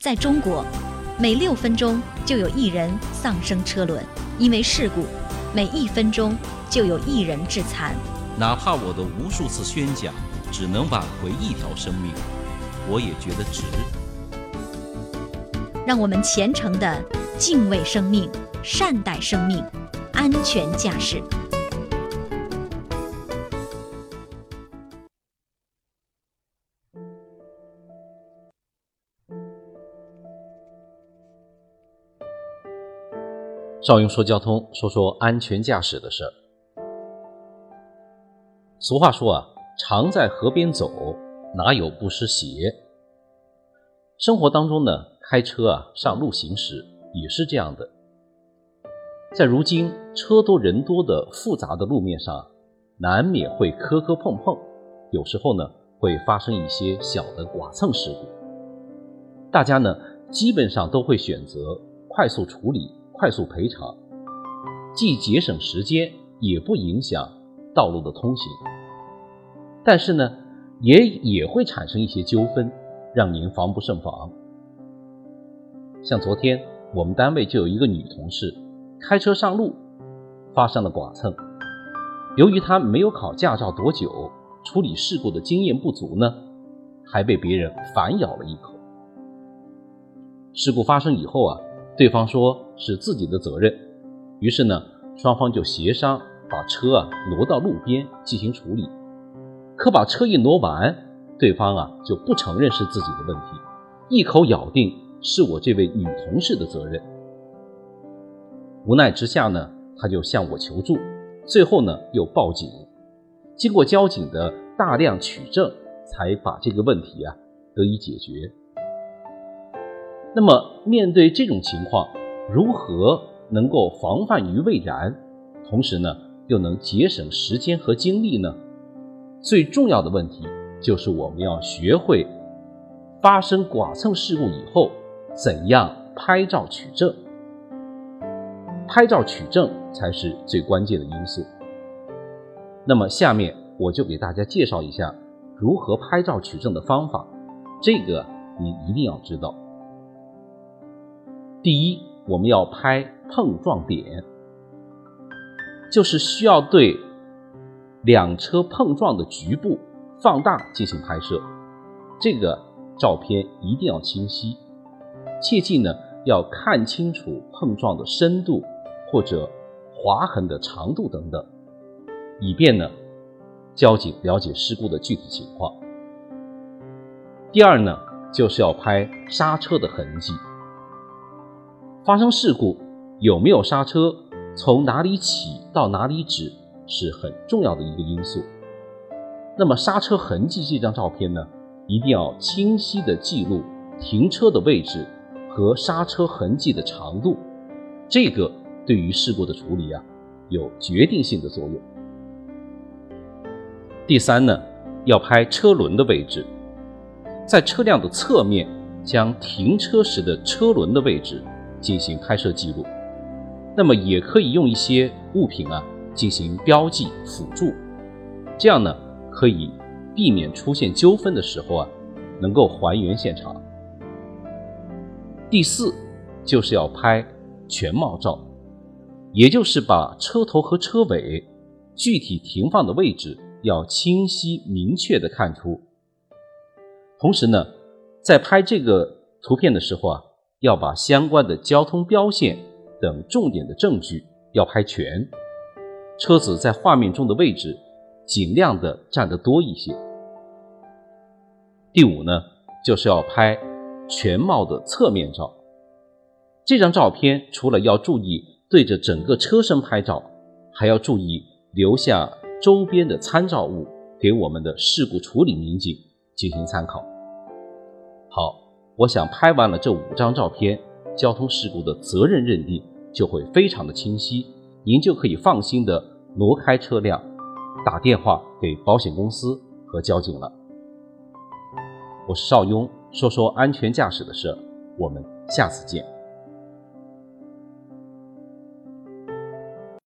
在中国，每六分钟就有一人丧生车轮，因为事故；每一分钟就有一人致残。哪怕我的无数次宣讲只能挽回一条生命，我也觉得值。让我们虔诚的敬畏生命，善待生命，安全驾驶。邵雍说交通，说说安全驾驶的事儿。俗话说啊，常在河边走，哪有不湿鞋？生活当中呢，开车啊，上路行驶也是这样的。在如今车多人多的复杂的路面上，难免会磕磕碰碰，有时候呢，会发生一些小的剐蹭事故。大家呢，基本上都会选择快速处理。快速赔偿，既节省时间，也不影响道路的通行。但是呢，也也会产生一些纠纷，让您防不胜防。像昨天我们单位就有一个女同事开车上路，发生了剐蹭。由于她没有考驾照多久，处理事故的经验不足呢，还被别人反咬了一口。事故发生以后啊。对方说是自己的责任，于是呢，双方就协商把车啊挪到路边进行处理。可把车一挪完，对方啊就不承认是自己的问题，一口咬定是我这位女同事的责任。无奈之下呢，他就向我求助，最后呢又报警。经过交警的大量取证，才把这个问题啊得以解决。那么，面对这种情况，如何能够防范于未然，同时呢，又能节省时间和精力呢？最重要的问题就是我们要学会发生剐蹭事故以后，怎样拍照取证。拍照取证才是最关键的因素。那么，下面我就给大家介绍一下如何拍照取证的方法，这个你一定要知道。第一，我们要拍碰撞点，就是需要对两车碰撞的局部放大进行拍摄，这个照片一定要清晰，切记呢要看清楚碰撞的深度或者划痕的长度等等，以便呢交警了解事故的具体情况。第二呢，就是要拍刹车的痕迹。发生事故有没有刹车，从哪里起到哪里止是很重要的一个因素。那么刹车痕迹这张照片呢，一定要清晰的记录停车的位置和刹车痕迹的长度，这个对于事故的处理啊有决定性的作用。第三呢，要拍车轮的位置，在车辆的侧面将停车时的车轮的位置。进行拍摄记录，那么也可以用一些物品啊进行标记辅助，这样呢可以避免出现纠纷的时候啊能够还原现场。第四就是要拍全貌照，也就是把车头和车尾具体停放的位置要清晰明确的看出。同时呢，在拍这个图片的时候啊。要把相关的交通标线等重点的证据要拍全，车子在画面中的位置尽量的占得多一些。第五呢，就是要拍全貌的侧面照。这张照片除了要注意对着整个车身拍照，还要注意留下周边的参照物，给我们的事故处理民警进行参考。好。我想拍完了这五张照片，交通事故的责任认定就会非常的清晰，您就可以放心的挪开车辆，打电话给保险公司和交警了。我是邵雍，说说安全驾驶的事，我们下次见。